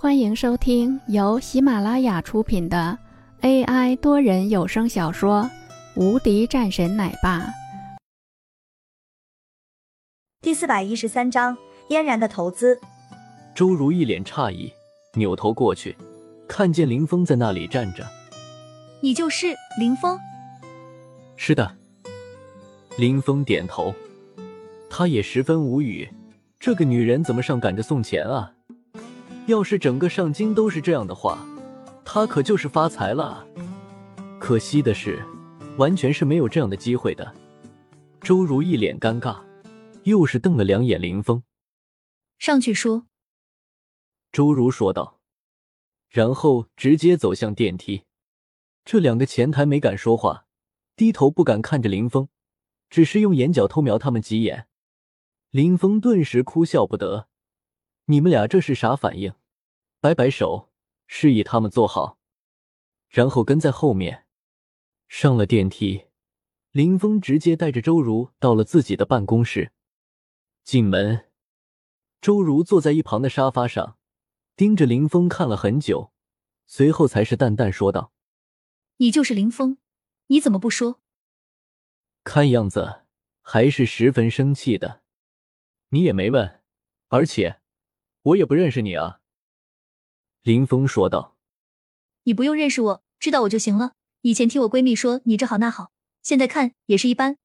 欢迎收听由喜马拉雅出品的 AI 多人有声小说《无敌战神奶爸》第四百一十三章：嫣然的投资。周如一脸诧异，扭头过去，看见林峰在那里站着。你就是林峰？是的。林峰点头，他也十分无语，这个女人怎么上赶着送钱啊？要是整个上京都是这样的话，他可就是发财了。可惜的是，完全是没有这样的机会的。周如一脸尴尬，又是瞪了两眼林峰。上去说。周如说道，然后直接走向电梯。这两个前台没敢说话，低头不敢看着林峰，只是用眼角偷瞄他们几眼。林峰顿时哭笑不得。你们俩这是啥反应？摆摆手，示意他们坐好，然后跟在后面上了电梯。林峰直接带着周如到了自己的办公室。进门，周如坐在一旁的沙发上，盯着林峰看了很久，随后才是淡淡说道：“你就是林峰，你怎么不说？”看样子还是十分生气的。你也没问，而且。我也不认识你啊，林峰说道。你不用认识我，知道我就行了。以前听我闺蜜说你这好那好，现在看也是一般。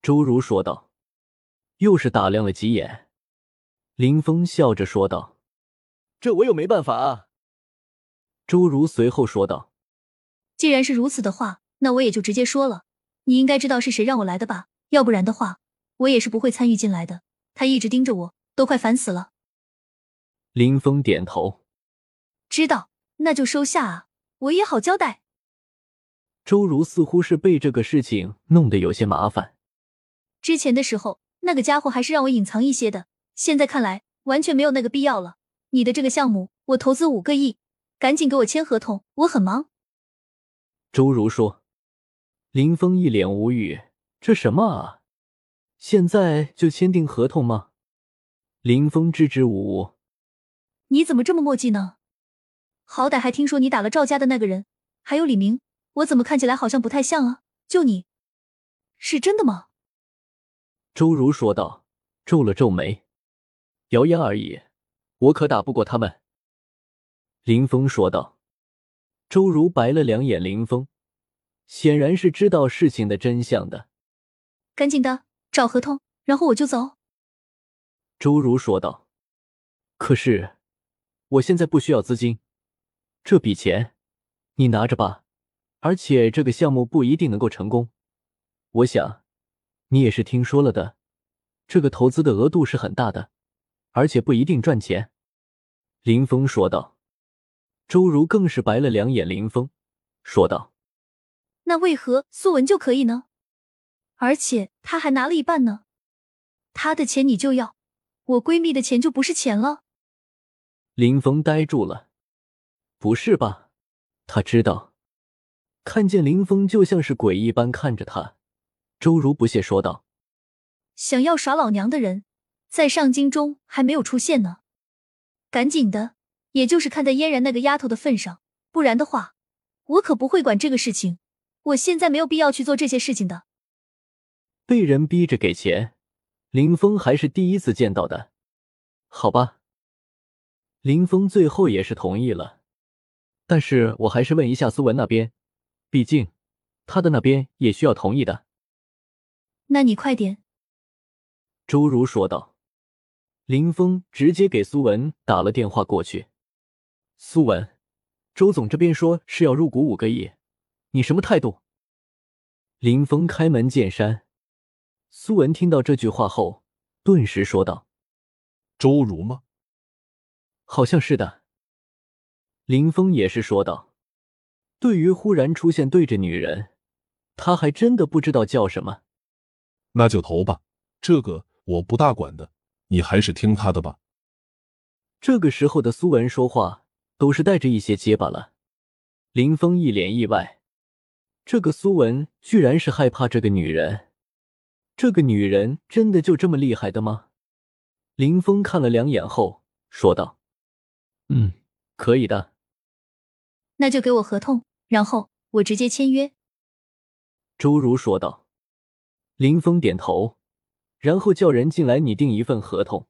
周如说道，又是打量了几眼。林峰笑着说道：“这我有没办法啊。”周如随后说道：“既然是如此的话，那我也就直接说了。你应该知道是谁让我来的吧？要不然的话，我也是不会参与进来的。他一直盯着我，都快烦死了。”林峰点头，知道，那就收下啊，我也好交代。周如似乎是被这个事情弄得有些麻烦。之前的时候，那个家伙还是让我隐藏一些的，现在看来完全没有那个必要了。你的这个项目，我投资五个亿，赶紧给我签合同，我很忙。周如说。林峰一脸无语，这什么啊？现在就签订合同吗？林峰支支吾吾。你怎么这么墨迹呢？好歹还听说你打了赵家的那个人，还有李明，我怎么看起来好像不太像啊？就你，是真的吗？周如说道，皱了皱眉，谣言而已，我可打不过他们。林峰说道。周如白了两眼林峰，显然是知道事情的真相的。赶紧的，找合同，然后我就走。周如说道。可是。我现在不需要资金，这笔钱你拿着吧。而且这个项目不一定能够成功，我想你也是听说了的，这个投资的额度是很大的，而且不一定赚钱。”林峰说道。周如更是白了两眼，林峰说道：“那为何苏文就可以呢？而且他还拿了一半呢？他的钱你就要，我闺蜜的钱就不是钱了？”林峰呆住了，不是吧？他知道，看见林峰就像是鬼一般看着他。周如不屑说道：“想要耍老娘的人，在上京中还没有出现呢。赶紧的，也就是看在嫣然那个丫头的份上，不然的话，我可不会管这个事情。我现在没有必要去做这些事情的。”被人逼着给钱，林峰还是第一次见到的。好吧。林峰最后也是同意了，但是我还是问一下苏文那边，毕竟他的那边也需要同意的。那你快点。”周如说道。林峰直接给苏文打了电话过去。苏文，周总这边说是要入股五个亿，你什么态度？林峰开门见山。苏文听到这句话后，顿时说道：“周如吗？”好像是的，林峰也是说道。对于忽然出现对着女人，他还真的不知道叫什么。那就投吧，这个我不大管的，你还是听他的吧。这个时候的苏文说话都是带着一些结巴了。林峰一脸意外，这个苏文居然是害怕这个女人。这个女人真的就这么厉害的吗？林峰看了两眼后说道。嗯，可以的。那就给我合同，然后我直接签约。周如说道。林峰点头，然后叫人进来拟定一份合同。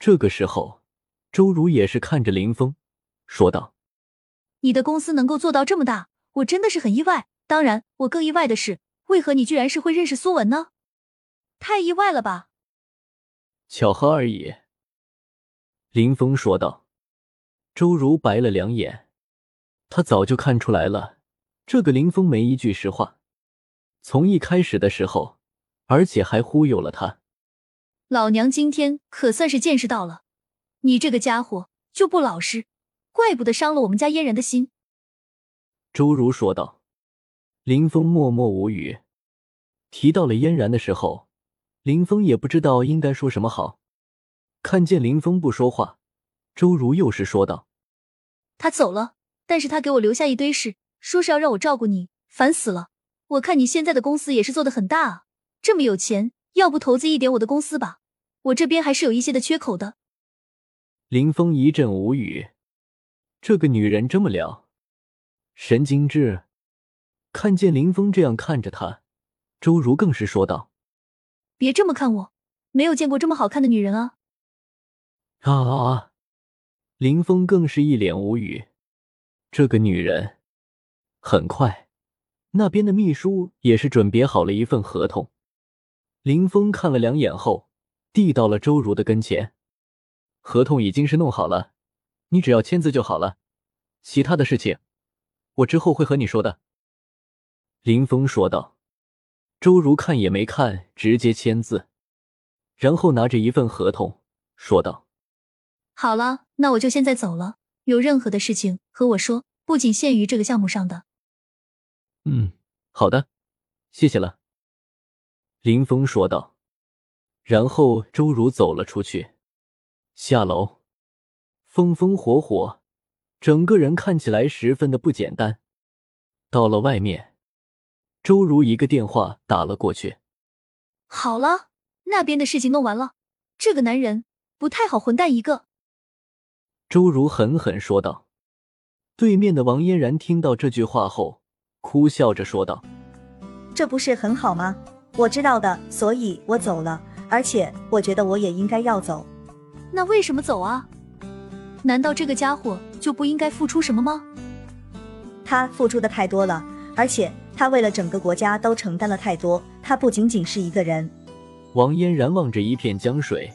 这个时候，周如也是看着林峰说道：“你的公司能够做到这么大，我真的是很意外。当然，我更意外的是，为何你居然是会认识苏文呢？太意外了吧？”巧合而已。林峰说道。周如白了两眼，他早就看出来了，这个林峰没一句实话。从一开始的时候，而且还忽悠了他。老娘今天可算是见识到了，你这个家伙就不老实，怪不得伤了我们家嫣然的心。周如说道。林峰默默无语。提到了嫣然的时候，林峰也不知道应该说什么好。看见林峰不说话，周如又是说道：“他走了，但是他给我留下一堆事，说是要让我照顾你，烦死了。”我看你现在的公司也是做的很大啊，这么有钱，要不投资一点我的公司吧？我这边还是有一些的缺口的。林峰一阵无语，这个女人这么撩，神经质。看见林峰这样看着他，周如更是说道：“别这么看我，没有见过这么好看的女人啊！”啊啊啊！林峰更是一脸无语，这个女人，很快。那边的秘书也是准备好了一份合同，林峰看了两眼后，递到了周如的跟前。合同已经是弄好了，你只要签字就好了，其他的事情我之后会和你说的。林峰说道。周如看也没看，直接签字，然后拿着一份合同说道：“好了，那我就现在走了。有任何的事情和我说，不仅限于这个项目上的。”嗯，好的，谢谢了。”林峰说道。然后周如走了出去，下楼，风风火火，整个人看起来十分的不简单。到了外面，周如一个电话打了过去。好了，那边的事情弄完了，这个男人不太好，混蛋一个。周如狠狠说道。对面的王嫣然听到这句话后。哭笑着说道：“这不是很好吗？我知道的，所以我走了。而且我觉得我也应该要走。那为什么走啊？难道这个家伙就不应该付出什么吗？他付出的太多了，而且他为了整个国家都承担了太多。他不仅仅是一个人。”王嫣然望着一片江水，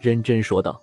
认真说道：“